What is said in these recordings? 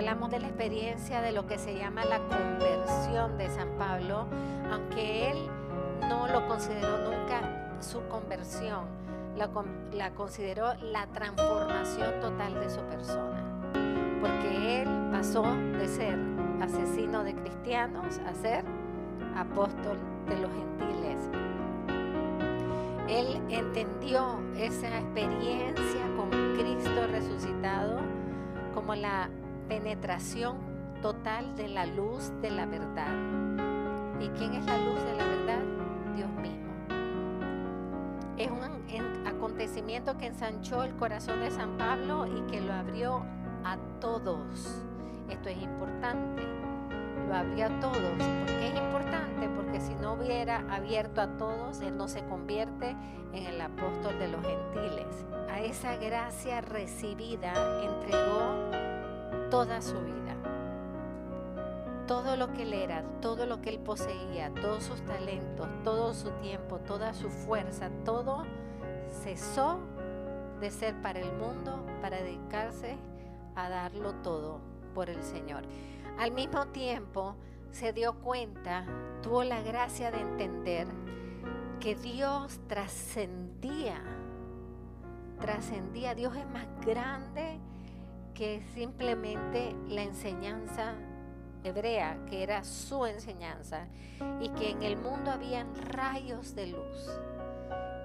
hablamos de la experiencia de lo que se llama la conversión de San Pablo, aunque él no lo consideró nunca su conversión, la, consideró la transformación total de su persona, porque él pasó de ser asesino de cristianos a ser apóstol de los gentiles. Él entendió esa experiencia con Cristo resucitado como la penetración total de la luz de la verdad. ¿Y quién es la luz de la verdad? Dios mismo. Es un acontecimiento que ensanchó el corazón de San Pablo y que lo abrió a todos. Esto es importante. Lo abrió a todos. ¿Por qué es importante? Porque si no hubiera abierto a todos, Él no se convierte en el apóstol de los gentiles. A esa gracia recibida entregó toda su vida. Todo lo que él era, todo lo que él poseía, todos sus talentos, todo su tiempo, toda su fuerza, todo cesó de ser para el mundo para dedicarse a darlo todo por el Señor. Al mismo tiempo se dio cuenta, tuvo la gracia de entender que Dios trascendía, trascendía, Dios es más grande que simplemente la enseñanza hebrea, que era su enseñanza, y que en el mundo habían rayos de luz,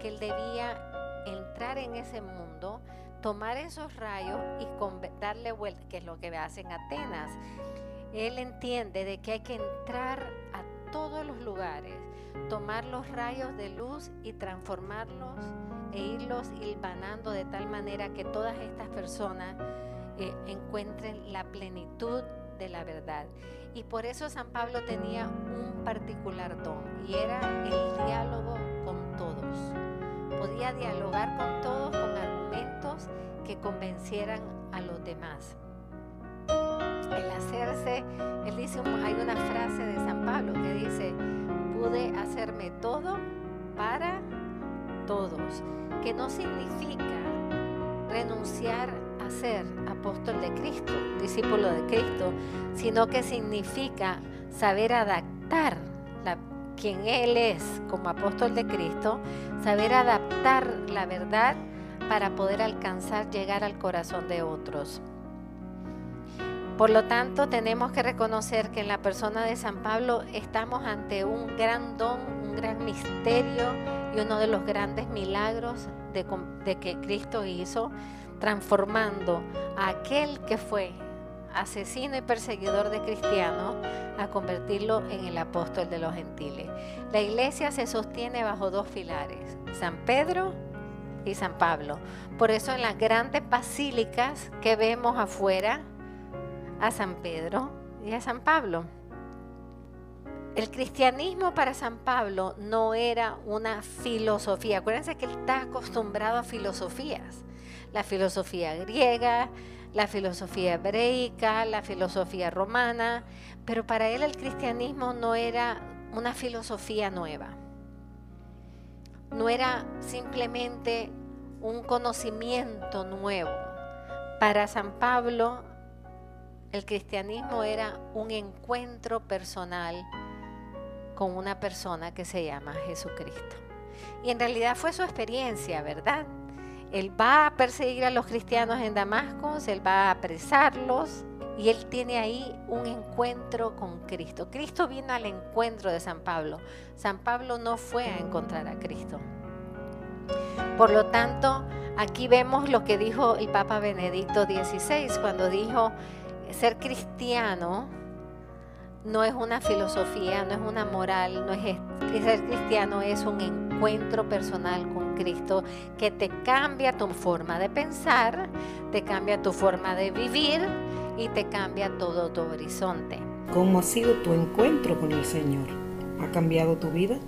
que él debía entrar en ese mundo, tomar esos rayos y darle vuelta, que es lo que hacen Atenas. Él entiende de que hay que entrar a todos los lugares, tomar los rayos de luz y transformarlos e irlos hilvanando de tal manera que todas estas personas eh, encuentren la plenitud de la verdad. Y por eso San Pablo tenía un particular don y era el diálogo con todos. Podía dialogar con todos con argumentos que convencieran a los demás. El hacerse, él dice, hay una frase de San Pablo que dice, pude hacerme todo para todos, que no significa renunciar a ser apóstol de Cristo, discípulo de Cristo, sino que significa saber adaptar la, quien Él es como apóstol de Cristo, saber adaptar la verdad para poder alcanzar, llegar al corazón de otros. Por lo tanto, tenemos que reconocer que en la persona de San Pablo estamos ante un gran don, un gran misterio y uno de los grandes milagros de, de que Cristo hizo transformando a aquel que fue asesino y perseguidor de cristianos a convertirlo en el apóstol de los gentiles. La iglesia se sostiene bajo dos pilares, San Pedro y San Pablo. Por eso en las grandes basílicas que vemos afuera, a San Pedro y a San Pablo. El cristianismo para San Pablo no era una filosofía. Acuérdense que él está acostumbrado a filosofías la filosofía griega, la filosofía hebreica, la filosofía romana, pero para él el cristianismo no era una filosofía nueva, no era simplemente un conocimiento nuevo. Para San Pablo el cristianismo era un encuentro personal con una persona que se llama Jesucristo. Y en realidad fue su experiencia, ¿verdad? Él va a perseguir a los cristianos en Damasco, él va a apresarlos y él tiene ahí un encuentro con Cristo. Cristo vino al encuentro de San Pablo. San Pablo no fue a encontrar a Cristo. Por lo tanto, aquí vemos lo que dijo el Papa Benedicto XVI cuando dijo, ser cristiano no es una filosofía, no es una moral, no es ser cristiano es un encuentro personal con Cristo que te cambia tu forma de pensar, te cambia tu forma de vivir y te cambia todo tu horizonte. ¿Cómo ha sido tu encuentro con el Señor? ¿Ha cambiado tu vida?